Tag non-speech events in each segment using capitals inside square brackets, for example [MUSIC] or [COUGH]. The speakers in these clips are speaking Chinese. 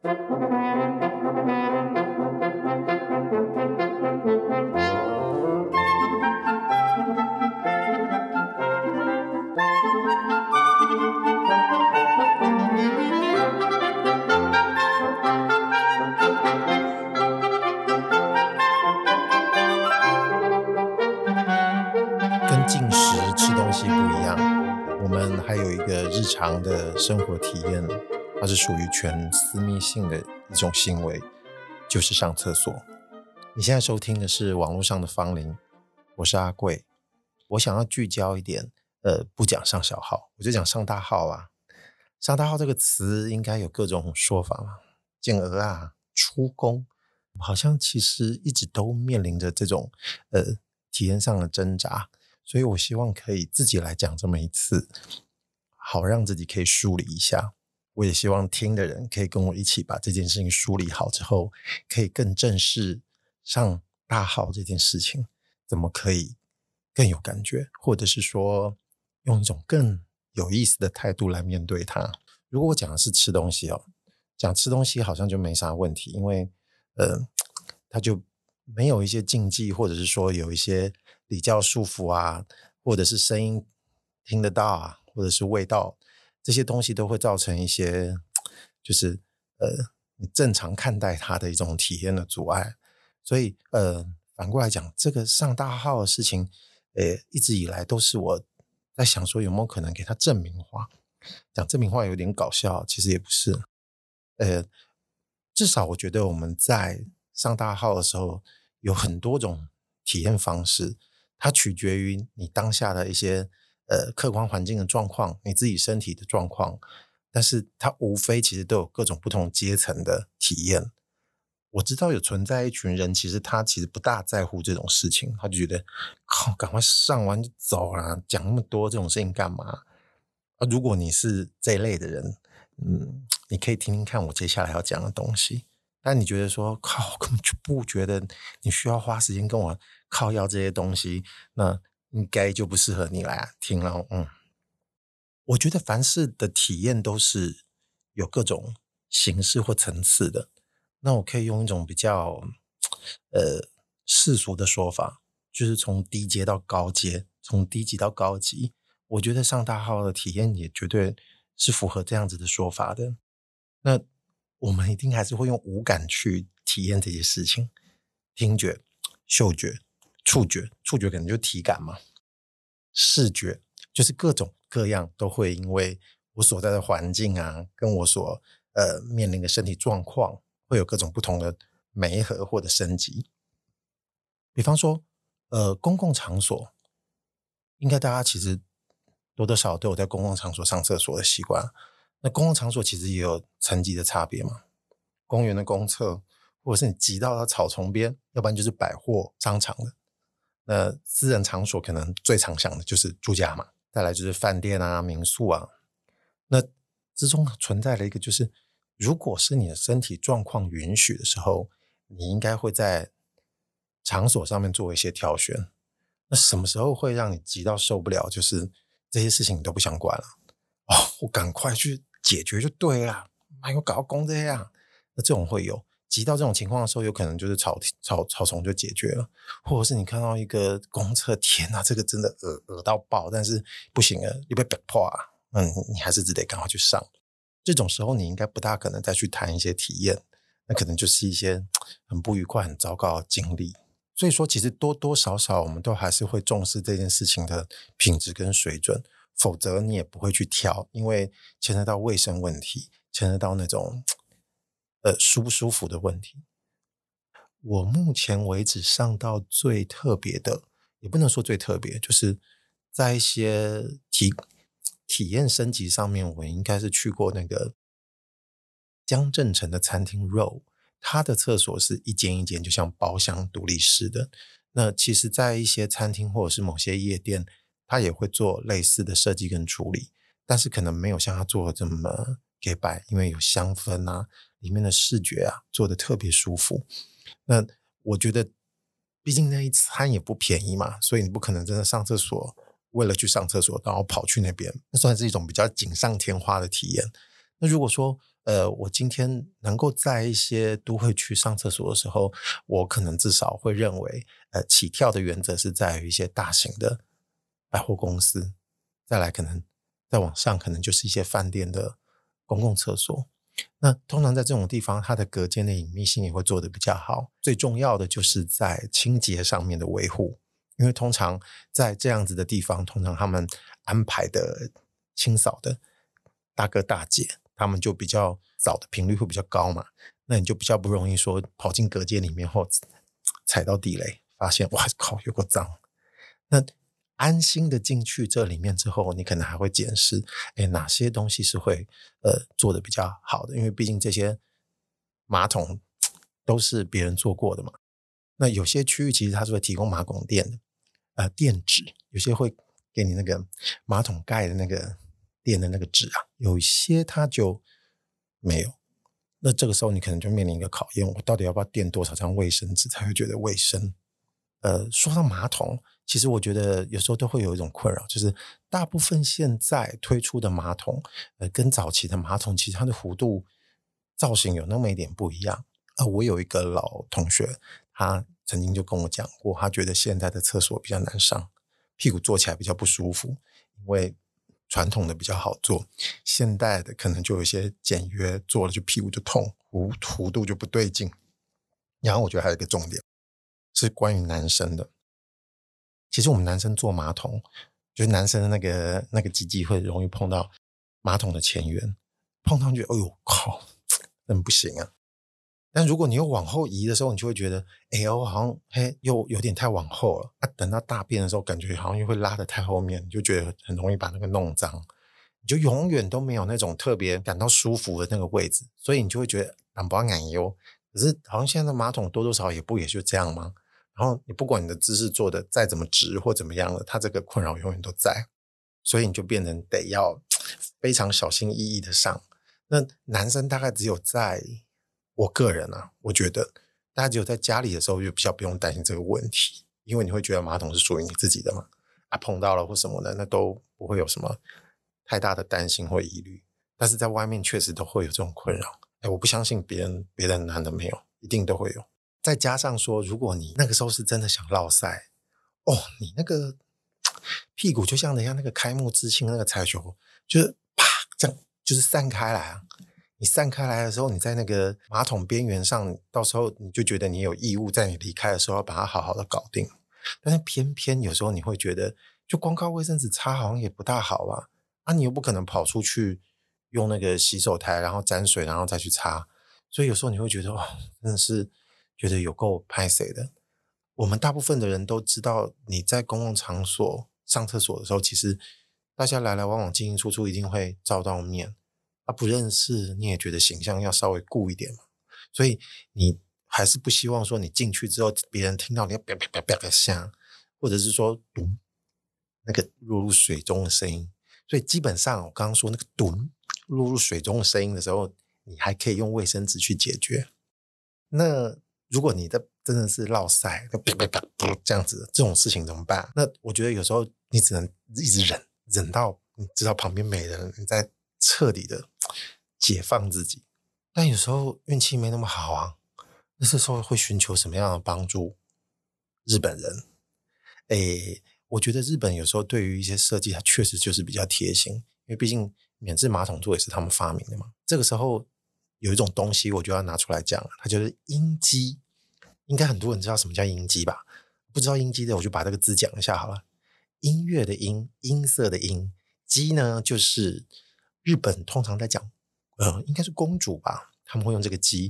跟进食吃东西不一样我们还有一个日常的生活体验它是属于全私密性的一种行为，就是上厕所。你现在收听的是网络上的芳龄，我是阿贵。我想要聚焦一点，呃，不讲上小号，我就讲上大号啊。上大号这个词应该有各种说法嘛，健儿啊，出宫，好像其实一直都面临着这种呃体验上的挣扎，所以我希望可以自己来讲这么一次。好，让自己可以梳理一下。我也希望听的人可以跟我一起把这件事情梳理好之后，可以更正视上大号这件事情，怎么可以更有感觉，或者是说用一种更有意思的态度来面对它。如果我讲的是吃东西哦，讲吃东西好像就没啥问题，因为呃，它就没有一些禁忌，或者是说有一些礼教束缚啊，或者是声音听得到啊。或者是味道，这些东西都会造成一些，就是呃，你正常看待它的一种体验的阻碍。所以呃，反过来讲，这个上大号的事情，呃，一直以来都是我在想说，有没有可能给它正名化？讲正名化有点搞笑，其实也不是。呃，至少我觉得我们在上大号的时候，有很多种体验方式，它取决于你当下的一些。呃，客观环境的状况，你自己身体的状况，但是它无非其实都有各种不同阶层的体验。我知道有存在一群人，其实他其实不大在乎这种事情，他就觉得靠，赶快上完就走了，讲那么多这种事情干嘛？啊，如果你是这一类的人，嗯，你可以听听看我接下来要讲的东西。但你觉得说靠，我根本就不觉得你需要花时间跟我靠要这些东西，那。应该就不适合你来听了。嗯，我觉得凡事的体验都是有各种形式或层次的。那我可以用一种比较呃世俗的说法，就是从低阶到高阶，从低级到高级。我觉得上大号的体验也绝对是符合这样子的说法的。那我们一定还是会用五感去体验这些事情：听觉、嗅觉。触觉，触觉可能就体感嘛。视觉就是各种各样都会因为我所在的环境啊，跟我所呃面临的身体状况，会有各种不同的媒合或者升级。比方说，呃，公共场所，应该大家其实多多少都有在公共场所上厕所的习惯。那公共场所其实也有层级的差别嘛。公园的公厕，或者是你挤到了草丛边，要不然就是百货商场的。那私人场所可能最常想的就是住家嘛，再来就是饭店啊、民宿啊。那之中存在了一个，就是如果是你的身体状况允许的时候，你应该会在场所上面做一些挑选。那什么时候会让你急到受不了？就是这些事情你都不想管了哦，我赶快去解决就对了，还有搞到公这样，那这种会有。急到这种情况的时候，有可能就是草草草丛就解决了，或者是你看到一个公厕，天哪，这个真的恶恶到爆，但是不行了，你被逼迫啊，嗯，你还是只得赶快去上。这种时候，你应该不大可能再去谈一些体验，那可能就是一些很不愉快、很糟糕的经历。所以说，其实多多少少，我们都还是会重视这件事情的品质跟水准，否则你也不会去挑，因为牵扯到卫生问题，牵扯到那种。呃，舒不舒服的问题。我目前为止上到最特别的，也不能说最特别，就是在一些体体验升级上面，我应该是去过那个江振诚的餐厅 Row，他的厕所是一间一间，就像包厢独立式的。那其实，在一些餐厅或者是某些夜店，他也会做类似的设计跟处理，但是可能没有像他做的这么给白，因为有香氛啊。里面的视觉啊，做得特别舒服。那我觉得，毕竟那一餐也不便宜嘛，所以你不可能真的上厕所，为了去上厕所，然后跑去那边，那算是一种比较锦上添花的体验。那如果说，呃，我今天能够在一些都会区上厕所的时候，我可能至少会认为，呃，起跳的原则是在于一些大型的百货公司，再来可能再往上，可能就是一些饭店的公共厕所。那通常在这种地方，它的隔间的隐秘性也会做得比较好。最重要的就是在清洁上面的维护，因为通常在这样子的地方，通常他们安排的清扫的大哥大姐。他们就比较扫的频率会比较高嘛，那你就比较不容易说跑进隔间里面后踩到地雷，发现哇靠有个脏。那安心的进去这里面之后，你可能还会检视，哎，哪些东西是会呃做的比较好的，因为毕竟这些马桶都是别人做过的嘛。那有些区域其实它是会提供马桶垫的，呃垫纸，有些会给你那个马桶盖的那个。垫的那个纸啊，有一些它就没有。那这个时候你可能就面临一个考验：我到底要不要垫多少张卫生纸才会觉得卫生？呃，说到马桶，其实我觉得有时候都会有一种困扰，就是大部分现在推出的马桶，呃，跟早期的马桶其实它的弧度造型有那么一点不一样。啊、我有一个老同学，他曾经就跟我讲过，他觉得现在的厕所比较难上，屁股坐起来比较不舒服，因为。传统的比较好做，现代的可能就有一些简约，做了就屁股就痛，弧弧度就不对劲。然后我觉得还有一个重点是关于男生的，其实我们男生坐马桶，就是男生的那个那个鸡鸡会容易碰到马桶的前缘，碰上去，哎呦靠，真不行啊！但如果你又往后移的时候，你就会觉得，哎呦，好像嘿又有点太往后了啊。等到大便的时候，感觉好像又会拉得太后面，就觉得很容易把那个弄脏，你就永远都没有那种特别感到舒服的那个位置，所以你就会觉得很不安哟。可是好像现在的马桶多多少少也不也就这样吗？然后你不管你的姿势做的再怎么直或怎么样了，它这个困扰永远都在，所以你就变成得要 [TSK] 非常小心翼翼的上。那男生大概只有在。我个人啊，我觉得大家只有在家里的时候就比较不用担心这个问题，因为你会觉得马桶是属于你自己的嘛，啊碰到了或什么的，那都不会有什么太大的担心或疑虑。但是在外面确实都会有这种困扰，哎，我不相信别人别的男的没有，一定都会有。再加上说，如果你那个时候是真的想落赛，哦，你那个屁股就像人家那个开幕之庆那个彩球，就是啪这样就是散开来啊。你散开来的时候，你在那个马桶边缘上，到时候你就觉得你有义务在你离开的时候要把它好好的搞定。但是偏偏有时候你会觉得，就光靠卫生纸擦好像也不大好吧？啊，你又不可能跑出去用那个洗手台，然后沾水，然后再去擦。所以有时候你会觉得，哇，真的是觉得有够拍谢的。我们大部分的人都知道，你在公共场所上厕所的时候，其实大家来来往往进进出出，一定会照到面。他不认识，你也觉得形象要稍微顾一点嘛，所以你还是不希望说你进去之后，别人听到你要啪啪啪啪的响，或者是说咚那个落入水中的声音。所以基本上我刚刚说那个咚落入水中的声音的时候，你还可以用卫生纸去解决。那如果你的真的是落塞，啪啪啪这样子这种事情怎么办？那我觉得有时候你只能一直忍，忍到你知道旁边没人，你再彻底的。解放自己，但有时候运气没那么好啊。那这时候会寻求什么样的帮助？日本人，诶，我觉得日本有时候对于一些设计，它确实就是比较贴心，因为毕竟免治马桶座也是他们发明的嘛。这个时候有一种东西，我就要拿出来讲，它就是音机。应该很多人知道什么叫音机吧？不知道音机的，我就把这个字讲一下好了。音乐的音，音色的音，机呢就是。日本通常在讲，呃，应该是公主吧？他们会用这个“姬”，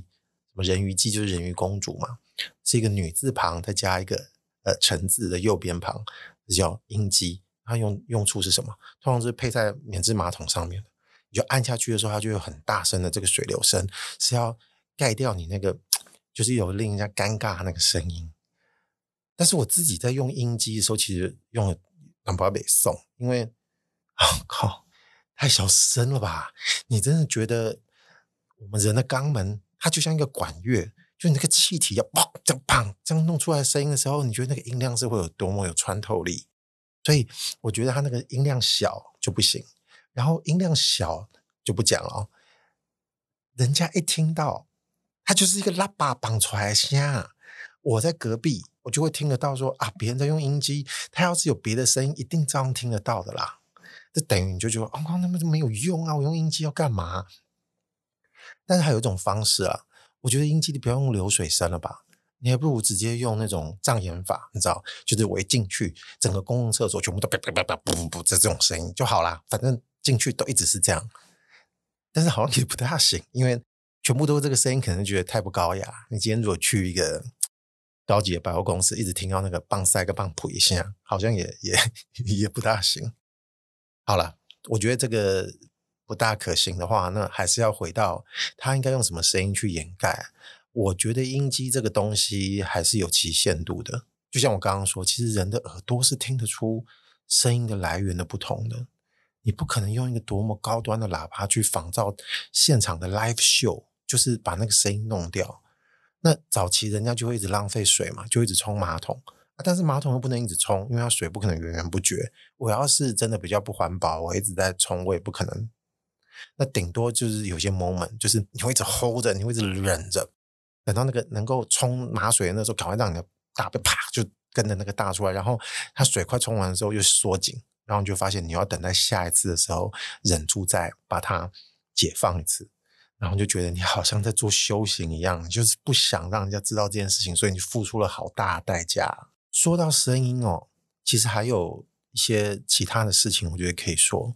什么人鱼姬就是人鱼公主嘛，是一个女字旁再加一个呃臣字的右边旁，叫音基。它用用处是什么？通常是配在免治马桶上面的，你就按下去的时候，它就有很大声的这个水流声，是要盖掉你那个就是有令人家尴尬那个声音。但是我自己在用音机的时候，其实用了两把贝送，因为啊、哦、靠。太小声了吧？你真的觉得我们人的肛门它就像一个管乐，就你那个气体要砰这样砰这样弄出来声音的时候，你觉得那个音量是会有多么有穿透力？所以我觉得它那个音量小就不行，然后音量小就不讲了。人家一听到，他就是一个喇叭绑出来的声。我在隔壁，我就会听得到说啊，别人在用音机，他要是有别的声音，一定照样听得到的啦。这等于你就觉得哦，那么没有用啊，我用音机要干嘛？但是还有一种方式啊，我觉得音机你不要用流水声了吧，你还不如直接用那种障眼法，你知道，就是我一进去，整个公共厕所全部都啪啪啪啪不不不这这种声音就好啦，反正进去都一直是这样。但是好像也不大行，因为全部都是这个声音，可能觉得太不高雅。你今天如果去一个高级的百货公司，一直听到那个棒塞个棒谱一下，好像也也也不大行。好了，我觉得这个不大可行的话，那还是要回到他应该用什么声音去掩盖。我觉得音机这个东西还是有其限度的。就像我刚刚说，其实人的耳朵是听得出声音的来源的不同的。你不可能用一个多么高端的喇叭去仿造现场的 live show，就是把那个声音弄掉。那早期人家就会一直浪费水嘛，就一直冲马桶，但是马桶又不能一直冲，因为它水不可能源源不绝。我要是真的比较不环保，我一直在冲，我也不可能。那顶多就是有些 moment，就是你会一直 hold 着，你会一直忍着，等到那个能够冲马水的那时候，赶快让你的大便啪就跟着那个大出来，然后它水快冲完的时候又缩紧，然后你就发现你要等待下一次的时候，忍住再把它解放一次。然后就觉得你好像在做修行一样，就是不想让人家知道这件事情，所以你付出了好大的代价。说到声音哦，其实还有一些其他的事情，我觉得可以说，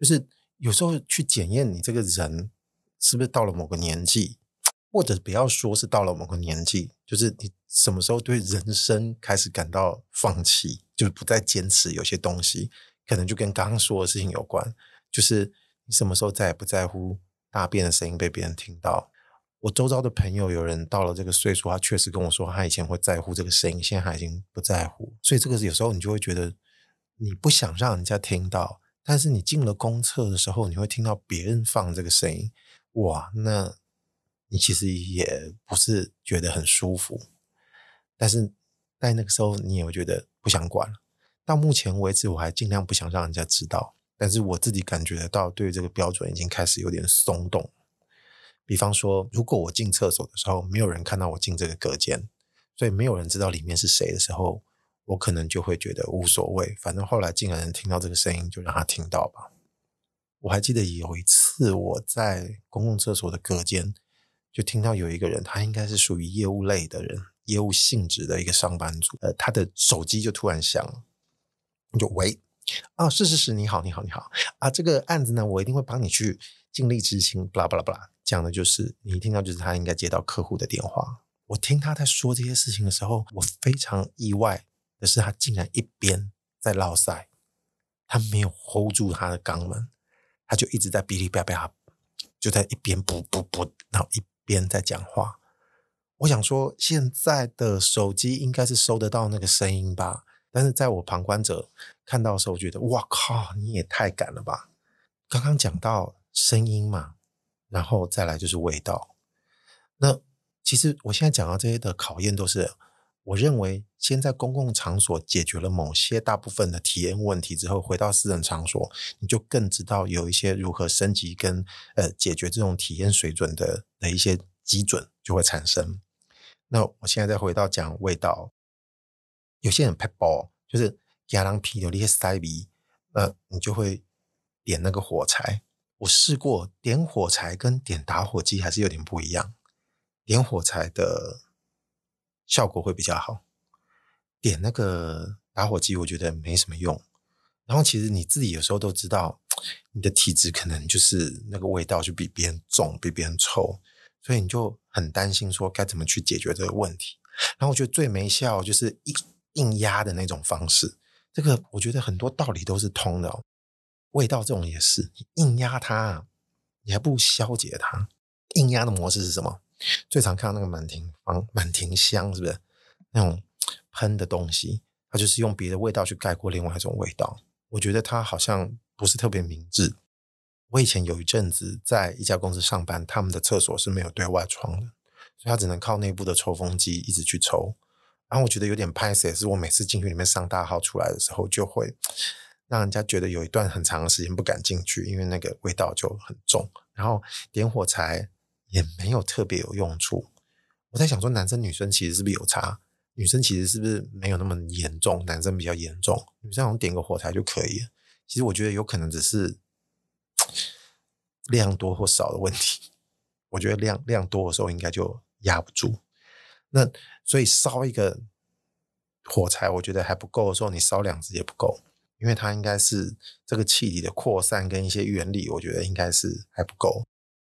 就是有时候去检验你这个人是不是到了某个年纪，或者不要说是到了某个年纪，就是你什么时候对人生开始感到放弃，就是不再坚持有些东西，可能就跟刚刚说的事情有关，就是你什么时候再也不在乎。大便的声音被别人听到，我周遭的朋友有人到了这个岁数，他确实跟我说，他以前会在乎这个声音，现在他已经不在乎。所以这个有时候你就会觉得，你不想让人家听到，但是你进了公厕的时候，你会听到别人放这个声音，哇，那你其实也不是觉得很舒服。但是在那个时候，你也会觉得不想管了。到目前为止，我还尽量不想让人家知道。但是我自己感觉得到，对于这个标准已经开始有点松动。比方说，如果我进厕所的时候，没有人看到我进这个隔间，所以没有人知道里面是谁的时候，我可能就会觉得无所谓，反正后来进来人听到这个声音，就让他听到吧。我还记得有一次我在公共厕所的隔间，就听到有一个人，他应该是属于业务类的人，业务性质的一个上班族，呃，他的手机就突然响了，就喂。啊、是是是，你好，你好，你好啊！这个案子呢，我一定会帮你去尽力执行。巴拉巴拉巴拉，讲的就是你一听到就是他应该接到客户的电话。我听他在说这些事情的时候，我非常意外的是，他竟然一边在烙赛，他没有 hold 住他的肛门，他就一直在哔哩吧吧，就在一边补补补，然后一别人在讲话。我想说，现在的手机应该是收得到那个声音吧？但是在我旁观者看到的时候，觉得哇靠，你也太敢了吧！刚刚讲到声音嘛，然后再来就是味道。那其实我现在讲到这些的考验，都是我认为先在公共场所解决了某些大部分的体验问题之后，回到私人场所，你就更知道有一些如何升级跟呃解决这种体验水准的的一些基准就会产生。那我现在再回到讲味道。有些人拍包就是加狼皮有那些塞鼻，呃，你就会点那个火柴。我试过点火柴跟点打火机还是有点不一样，点火柴的效果会比较好，点那个打火机我觉得没什么用。然后其实你自己有时候都知道，你的体质可能就是那个味道就比别人重，比别人臭，所以你就很担心说该怎么去解决这个问题。然后我觉得最没效就是硬。硬压的那种方式，这个我觉得很多道理都是通的哦。味道这种也是，你硬压它，你还不消解它。硬压的模式是什么？最常看到那个满庭芳、满庭香，是不是那种喷的东西？它就是用别的味道去盖过另外一种味道。我觉得它好像不是特别明智。我以前有一阵子在一家公司上班，他们的厕所是没有对外窗的，所以他只能靠内部的抽风机一直去抽。然后我觉得有点拍谢，是我每次进去里面上大号出来的时候，就会让人家觉得有一段很长的时间不敢进去，因为那个味道就很重。然后点火柴也没有特别有用处。我在想说，男生女生其实是不是有差？女生其实是不是没有那么严重？男生比较严重，女生好像点个火柴就可以了。其实我觉得有可能只是 [TSK] 量多或少的问题。我觉得量量多的时候应该就压不住。那所以烧一个火柴，我觉得还不够的时候，你烧两只也不够，因为它应该是这个气体的扩散跟一些原理，我觉得应该是还不够。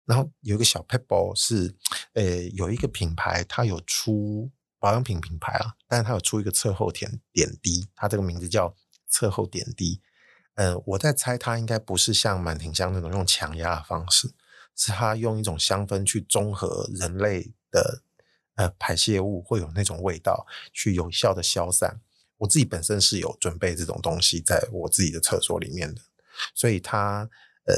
然后有一个小 pebble 是，呃，有一个品牌它有出保养品品牌啊，但是它有出一个侧后点点滴，它这个名字叫侧后点滴。呃，我在猜它应该不是像满庭香那种用强压的方式，是它用一种香氛去中和人类的呃排泄物会有那种味道，去有效的消散。我自己本身是有准备这种东西在我自己的厕所里面的，所以它呃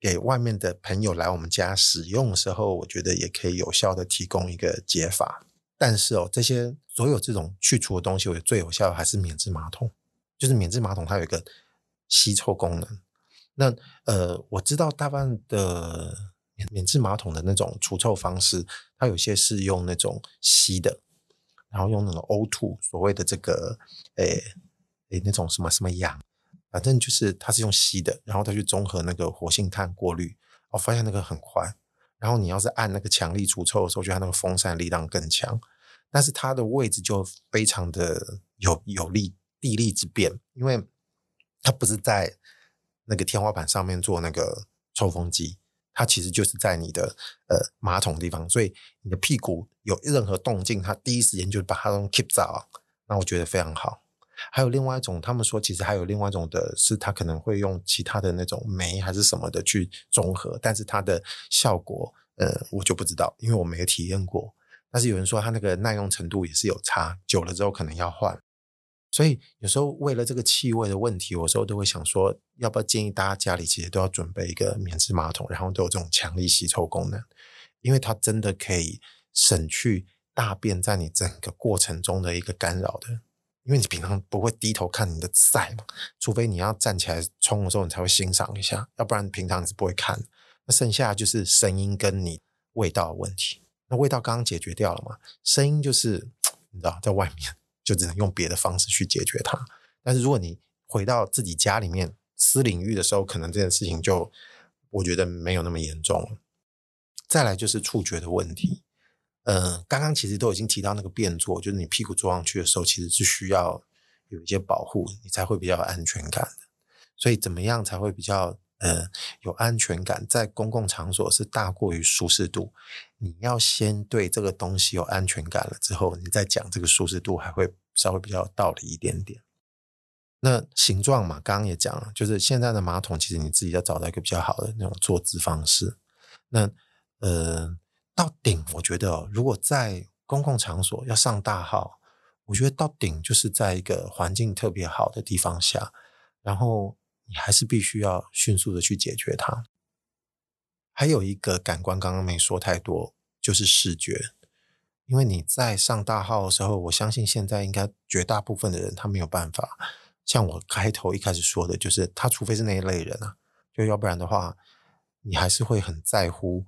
给外面的朋友来我们家使用的时候，我觉得也可以有效的提供一个解法。但是哦，这些所有这种去除的东西，我觉得最有效的还是免治马桶，就是免治马桶它有一个。吸臭功能，那呃，我知道大部分的免免治马桶的那种除臭方式，它有些是用那种吸的，然后用那种 O2，所谓的这个诶诶那种什么什么氧，反正就是它是用吸的，然后它去中和那个活性炭过滤，我发现那个很快，然后你要是按那个强力除臭的时候，就它那个风扇力量更强，但是它的位置就非常的有有利地利之便，因为。它不是在那个天花板上面做那个抽风机，它其实就是在你的呃马桶地方，所以你的屁股有任何动静，它第一时间就把它都 keep 住，那我觉得非常好。还有另外一种，他们说其实还有另外一种的是，它可能会用其他的那种酶还是什么的去中和，但是它的效果呃我就不知道，因为我没有体验过。但是有人说它那个耐用程度也是有差，久了之后可能要换。所以有时候为了这个气味的问题，有时候都会想说，要不要建议大家家里其实都要准备一个免治马桶，然后都有这种强力吸臭功能，因为它真的可以省去大便在你整个过程中的一个干扰的。因为你平常不会低头看你的赛嘛，除非你要站起来冲的时候，你才会欣赏一下，要不然平常你是不会看。那剩下就是声音跟你味道的问题。那味道刚刚解决掉了嘛？声音就是你知道在外面。就只能用别的方式去解决它。但是如果你回到自己家里面私领域的时候，可能这件事情就我觉得没有那么严重了。再来就是触觉的问题。嗯，刚刚其实都已经提到那个便座，就是你屁股坐上去的时候，其实是需要有一些保护，你才会比较有安全感的。所以怎么样才会比较？呃，有安全感，在公共场所是大过于舒适度。你要先对这个东西有安全感了之后，你再讲这个舒适度，还会稍微比较有道理一点点。那形状嘛，刚刚也讲了，就是现在的马桶，其实你自己要找到一个比较好的那种坐姿方式。那呃，到顶，我觉得，如果在公共场所要上大号，我觉得到顶就是在一个环境特别好的地方下，然后。你还是必须要迅速的去解决它。还有一个感官，刚刚没说太多，就是视觉。因为你在上大号的时候，我相信现在应该绝大部分的人他没有办法，像我开头一开始说的，就是他除非是那一类人啊，就要不然的话，你还是会很在乎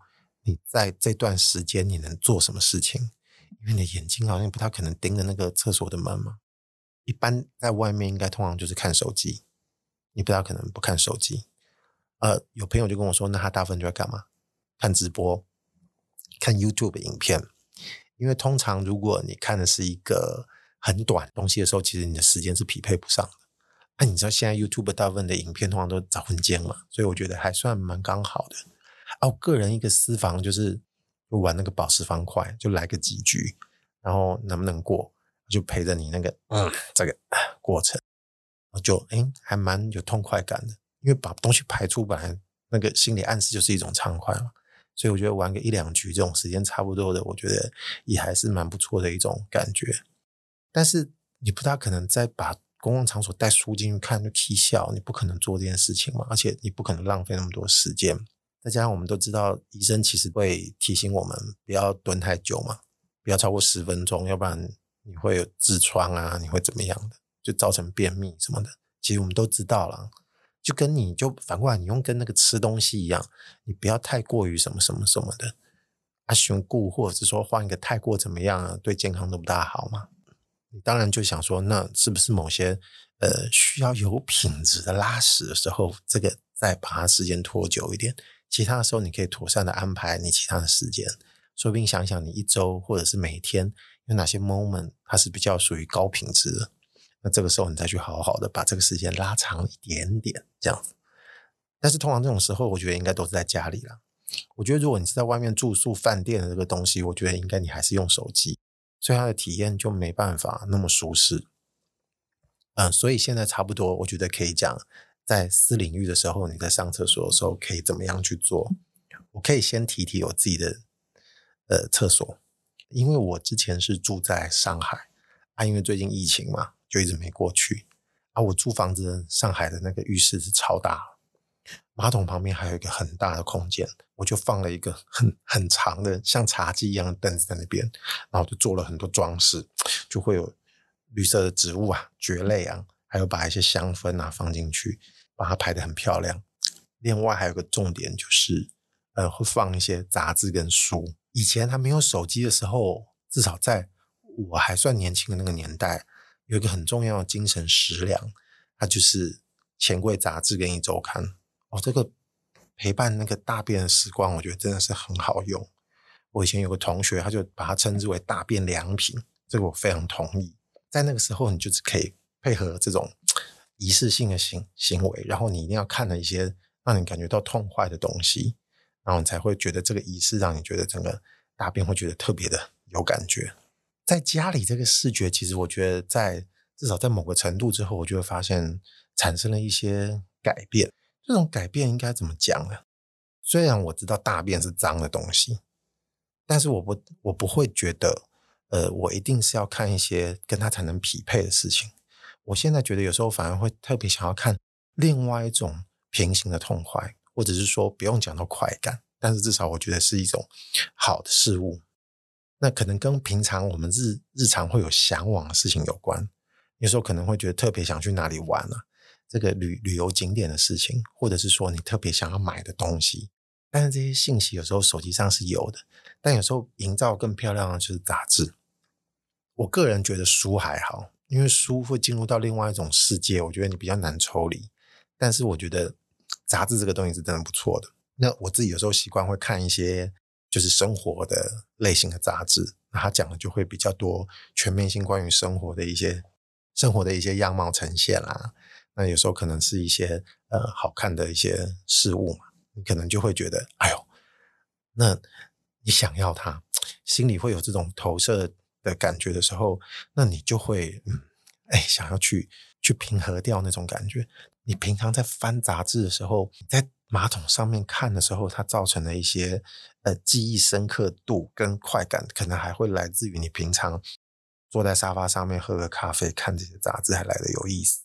你在这段时间你能做什么事情，因为你的眼睛好像不太可能盯着那个厕所的门嘛。一般在外面应该通常就是看手机。你不大可能不看手机，呃，有朋友就跟我说，那他大部分就在干嘛？看直播，看 YouTube 影片。因为通常如果你看的是一个很短东西的时候，其实你的时间是匹配不上的。那你知道现在 YouTube 大部分的影片通常都早昏间嘛，所以我觉得还算蛮刚好的。哦，个人一个私房就是就玩那个宝石方块，就来个几局，然后能不能过，就陪着你那个嗯这个过程。就诶还蛮有痛快感的，因为把东西排出本来那个心理暗示就是一种畅快嘛，所以我觉得玩个一两局这种时间差不多的，我觉得也还是蛮不错的一种感觉。但是你不大可能再把公共场所带书进去看就起笑，你不可能做这件事情嘛，而且你不可能浪费那么多时间。再加上我们都知道，医生其实会提醒我们不要蹲太久嘛，不要超过十分钟，要不然你会有痔疮啊，你会怎么样的？就造成便秘什么的，其实我们都知道了。就跟你就反过来，你用跟那个吃东西一样，你不要太过于什么什么什么的，啊循顾，或者是说换一个太过怎么样啊，对健康都不大好嘛。你当然就想说，那是不是某些呃需要有品质的拉屎的时候，这个再把它时间拖久一点，其他的时候你可以妥善的安排你其他的时间。说不定想想你一周或者是每天有哪些 moment 它是比较属于高品质的，那这个时候你再去好好的把这个时间拉长一点点，这样子。但是通常这种时候，我觉得应该都是在家里了。我觉得如果你是在外面住宿饭店的这个东西，我觉得应该你还是用手机，所以它的体验就没办法那么舒适。嗯，所以现在差不多，我觉得可以讲，在私领域的时候，你在上厕所的时候可以怎么样去做。我可以先提提我自己的。呃，厕所，因为我之前是住在上海啊，因为最近疫情嘛，就一直没过去啊。我租房子，上海的那个浴室是超大，马桶旁边还有一个很大的空间，我就放了一个很很长的像茶几一样的凳子在那边，然后就做了很多装饰，就会有绿色的植物啊、蕨类啊，还有把一些香氛啊放进去，把它排得很漂亮。另外还有个重点就是，呃，会放一些杂志跟书。以前他没有手机的时候，至少在我还算年轻的那个年代，有一个很重要的精神食粮，它就是《钱柜杂志》跟《一周刊》。哦，这个陪伴那个大便的时光，我觉得真的是很好用。我以前有个同学，他就把它称之为“大便良品”，这个我非常同意。在那个时候，你就是可以配合这种仪式性的行行为，然后你一定要看了一些让你感觉到痛快的东西。然后你才会觉得这个仪式让你觉得整个大便会觉得特别的有感觉。在家里这个视觉，其实我觉得在至少在某个程度之后，我就会发现产生了一些改变。这种改变应该怎么讲呢？虽然我知道大便是脏的东西，但是我不我不会觉得，呃，我一定是要看一些跟它才能匹配的事情。我现在觉得有时候反而会特别想要看另外一种平行的痛快。或者是说不用讲到快感，但是至少我觉得是一种好的事物。那可能跟平常我们日日常会有向往的事情有关。有时候可能会觉得特别想去哪里玩啊，这个旅旅游景点的事情，或者是说你特别想要买的东西。但是这些信息有时候手机上是有的，但有时候营造更漂亮的就是杂志。我个人觉得书还好，因为书会进入到另外一种世界，我觉得你比较难抽离。但是我觉得。杂志这个东西是真的不错的。那我自己有时候习惯会看一些就是生活的类型的杂志，那它讲的就会比较多全面性关于生活的一些生活的一些样貌呈现啦。那有时候可能是一些呃好看的一些事物嘛，你可能就会觉得哎呦，那你想要它，心里会有这种投射的感觉的时候，那你就会嗯哎想要去去平和掉那种感觉。你平常在翻杂志的时候，在马桶上面看的时候，它造成的一些呃记忆深刻度跟快感，可能还会来自于你平常坐在沙发上面喝个咖啡，看这些杂志还来得有意思。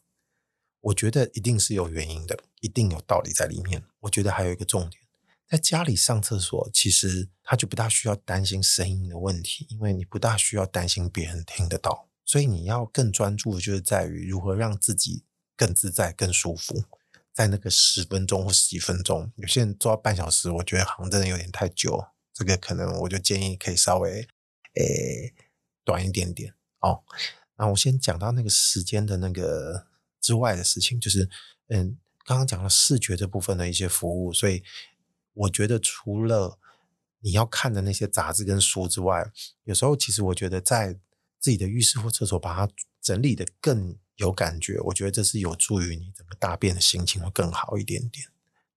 我觉得一定是有原因的，一定有道理在里面。我觉得还有一个重点，在家里上厕所，其实他就不大需要担心声音的问题，因为你不大需要担心别人听得到，所以你要更专注的就是在于如何让自己。更自在、更舒服，在那个十分钟或十几分钟，有些人做到半小时，我觉得好像真的有点太久。这个可能我就建议可以稍微诶、短一点点哦。那我先讲到那个时间的那个之外的事情，就是嗯，刚刚讲了视觉这部分的一些服务，所以我觉得除了你要看的那些杂志跟书之外，有时候其实我觉得在自己的浴室或厕所把它整理得更。有感觉，我觉得这是有助于你整个大便的心情会更好一点点。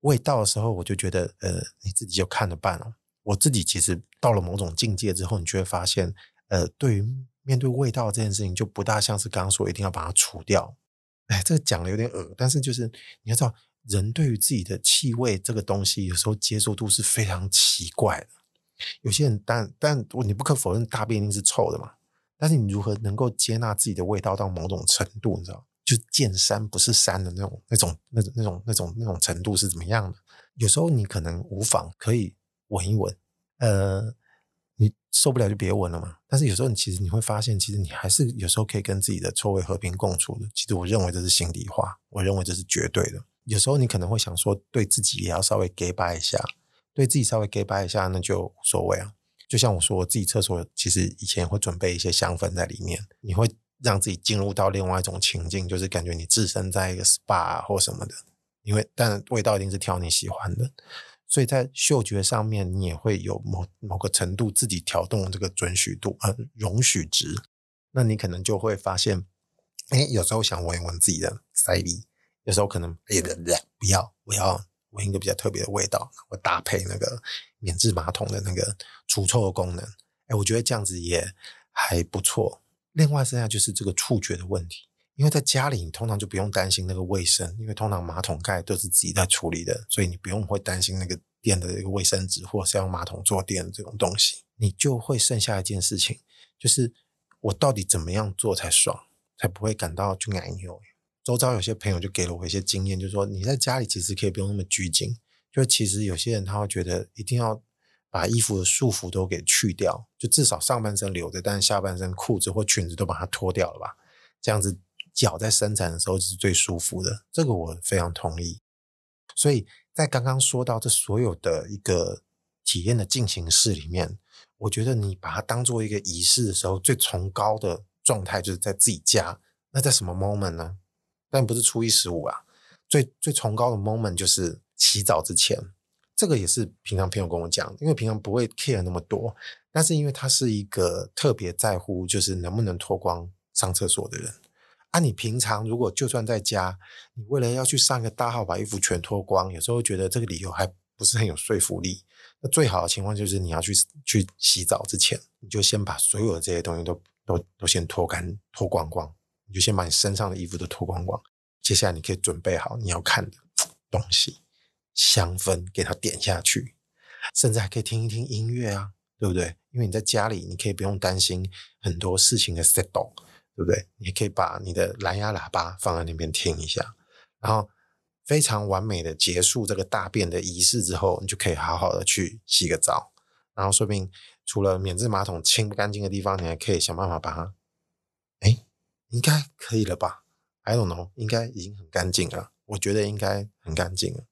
味道的时候，我就觉得，呃，你自己就看着办了。我自己其实到了某种境界之后，你就会发现，呃，对于面对味道这件事情，就不大像是刚刚说一定要把它除掉。哎，这个讲的有点恶，但是就是你要知道，人对于自己的气味这个东西，有时候接受度是非常奇怪的。有些人，但但你不可否认，大便一定是臭的嘛。但是你如何能够接纳自己的味道到某种程度？你知道，就见山不是山的那种、那种、那种、那种、那种、那种程度是怎么样的？有时候你可能无妨可以闻一闻，呃，你受不了就别闻了嘛。但是有时候你其实你会发现，其实你还是有时候可以跟自己的臭味和平共处的。其实我认为这是心里话，我认为这是绝对的。有时候你可能会想说，对自己也要稍微假掰一下，对自己稍微假掰一下，那就无所谓啊。就像我说，我自己厕所其实以前会准备一些香氛在里面，你会让自己进入到另外一种情境，就是感觉你置身在一个 SPA 或什么的，因为但味道一定是挑你喜欢的，所以在嗅觉上面你也会有某某个程度自己调动这个准许度呃容许值，那你可能就会发现，哎，有时候想闻一闻自己的塞鼻，有时候可能不要，我要闻一个比较特别的味道，我搭配那个。免治马桶的那个除臭的功能，哎，我觉得这样子也还不错。另外，剩下就是这个触觉的问题，因为在家里你通常就不用担心那个卫生，因为通常马桶盖都是自己在处理的，所以你不用会担心那个垫的一个卫生纸，或者是用马桶坐垫这种东西，你就会剩下一件事情，就是我到底怎么样做才爽，才不会感到就奶牛。周遭有些朋友就给了我一些经验，就是说你在家里其实可以不用那么拘谨。就其实有些人他会觉得一定要把衣服的束缚都给去掉，就至少上半身留着，但是下半身裤子或裙子都把它脱掉了吧，这样子脚在伸展的时候是最舒服的。这个我非常同意。所以在刚刚说到这所有的一个体验的进行式里面，我觉得你把它当做一个仪式的时候，最崇高的状态就是在自己家。那在什么 moment 呢？但不是初一十五啊，最最崇高的 moment 就是。洗澡之前，这个也是平常朋友跟我讲，因为平常不会 care 那么多，但是因为他是一个特别在乎，就是能不能脱光上厕所的人。啊，你平常如果就算在家，你为了要去上个大号，把衣服全脱光，有时候觉得这个理由还不是很有说服力。那最好的情况就是你要去去洗澡之前，你就先把所有的这些东西都都都先脱干脱光光，你就先把你身上的衣服都脱光光，接下来你可以准备好你要看的东西。香氛给它点下去，甚至还可以听一听音乐啊，对不对？因为你在家里，你可以不用担心很多事情的 settle，对不对？你可以把你的蓝牙喇叭放在那边听一下，然后非常完美的结束这个大便的仪式之后，你就可以好好的去洗个澡，然后说不定除了免治马桶清不干净的地方，你还可以想办法把它，哎，应该可以了吧？I don't know，应该已经很干净了，我觉得应该很干净了。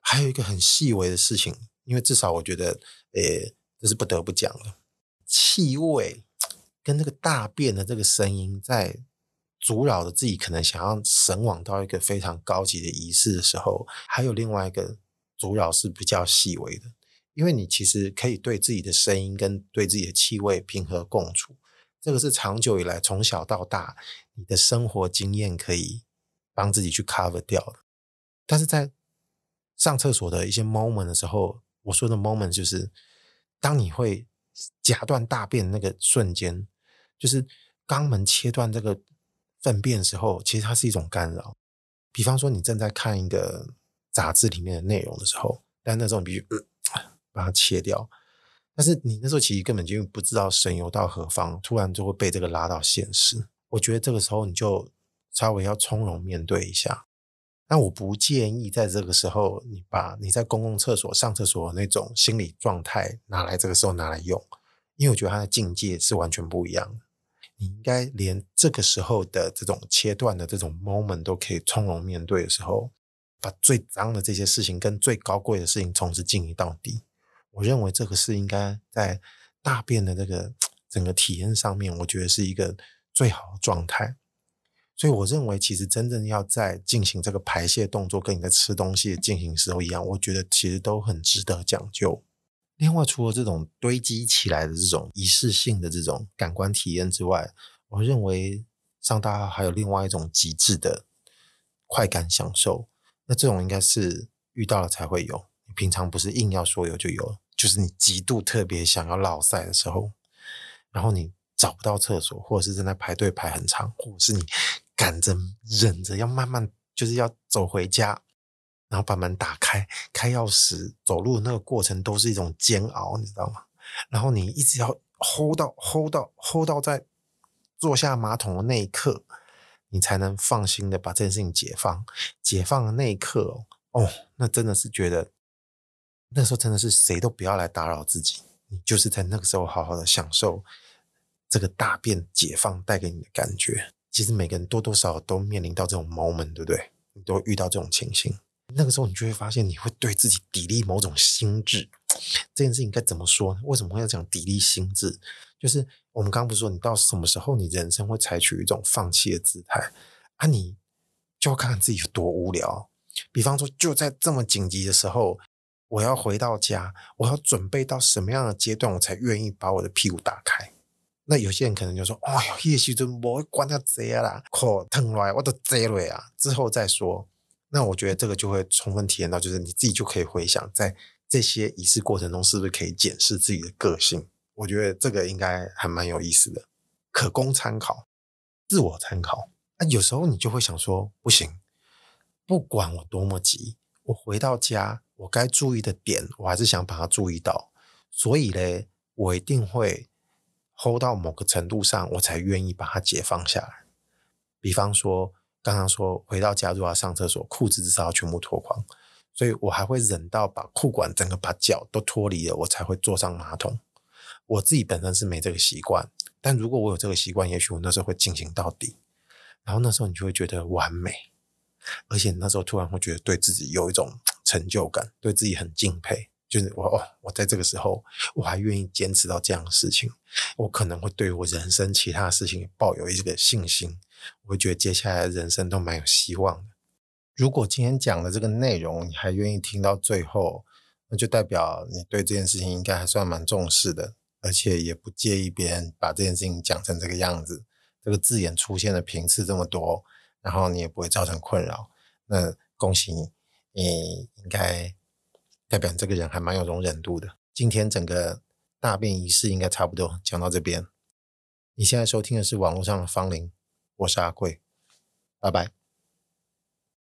还有一个很细微的事情，因为至少我觉得，诶，这是不得不讲的，气味跟这个大便的这个声音，在阻扰着自己可能想要神往到一个非常高级的仪式的时候，还有另外一个阻扰是比较细微的，因为你其实可以对自己的声音跟对自己的气味平和共处，这个是长久以来从小到大你的生活经验可以帮自己去 cover 掉的，但是在上厕所的一些 moment 的时候，我说的 moment 就是当你会夹断大便那个瞬间，就是肛门切断这个粪便的时候，其实它是一种干扰。比方说，你正在看一个杂志里面的内容的时候，但那时候你必须、把它切掉，但是你那时候其实根本就不知道神游到何方，突然就会被这个拉到现实。我觉得这个时候你就稍微要从容面对一下。但我不建议在这个时候，你把你在公共厕所上厕所那种心理状态拿来这个时候拿来用，因为我觉得它的境界是完全不一样的。你应该连这个时候的这种切断的这种 moment 都可以从容面对的时候，把最脏的这些事情跟最高贵的事情同时进行到底。我认为这个是应该在大便的这个整个体验上面，我觉得是一个最好的状态。所以我认为，其实真正要在进行这个排泄动作，跟你在吃东西进行时候一样，我觉得其实都很值得讲究。另外，除了这种堆积起来的这种仪式性的这种感官体验之外，我认为上大号还有另外一种极致的快感享受。那这种应该是遇到了才会有，平常不是硬要说有就有，就是你极度特别想要落赛的时候，然后你找不到厕所，或者是正在排队排很长，或者是你。赶着忍着要慢慢，就是要走回家，然后把门打开，开钥匙，走路的那个过程都是一种煎熬，你知道吗？然后你一直要 hold 到 hold 到 hold 到在坐下马桶的那一刻，你才能放心的把这件事情解放。解放的那一刻，哦，那真的是觉得那时候真的是谁都不要来打扰自己，你就是在那个时候好好的享受这个大便解放带给你的感觉。其实每个人多多少少都面临到这种 moment，对不对？你都遇到这种情形，那个时候你就会发现，你会对自己砥砺某种心智，这件事情该怎么说呢？为什么会要讲砥砺心智？就是我们刚刚不是说，你到什么时候你人生会采取一种放弃的姿态啊？你就要看看自己有多无聊。比方说，就在这么紧急的时候，我要回到家，我要准备到什么样的阶段，我才愿意把我的屁股打开？那有些人可能就说：“哎呦，也许就不会关掉这啦，可疼来我都这了啊，之后再说。”那我觉得这个就会充分体验到，就是你自己就可以回想，在这些仪式过程中，是不是可以检视自己的个性？我觉得这个应该还蛮有意思的，可供参考，自我参考。那有时候你就会想说：“不行，不管我多么急，我回到家，我该注意的点，我还是想把它注意到。所以嘞，我一定会。” hold 到某个程度上，我才愿意把它解放下来。比方说，刚刚说回到家如果要上厕所，裤子至少要全部脱光，所以我还会忍到把裤管整个把脚都脱离了，我才会坐上马桶。我自己本身是没这个习惯，但如果我有这个习惯，也许我那时候会进行到底。然后那时候你就会觉得完美，而且那时候突然会觉得对自己有一种成就感，对自己很敬佩。就是我哦，我在这个时候我还愿意坚持到这样的事情，我可能会对我人生其他事情抱有一个信心，我会觉得接下来的人生都蛮有希望的。如果今天讲的这个内容你还愿意听到最后，那就代表你对这件事情应该还算蛮重视的，而且也不介意别人把这件事情讲成这个样子，这个字眼出现的频次这么多，然后你也不会造成困扰。那恭喜你，你应该。代表这个人还蛮有容忍度的。今天整个大便仪式应该差不多讲到这边。你现在收听的是网络上的芳龄，我是阿贵，拜拜。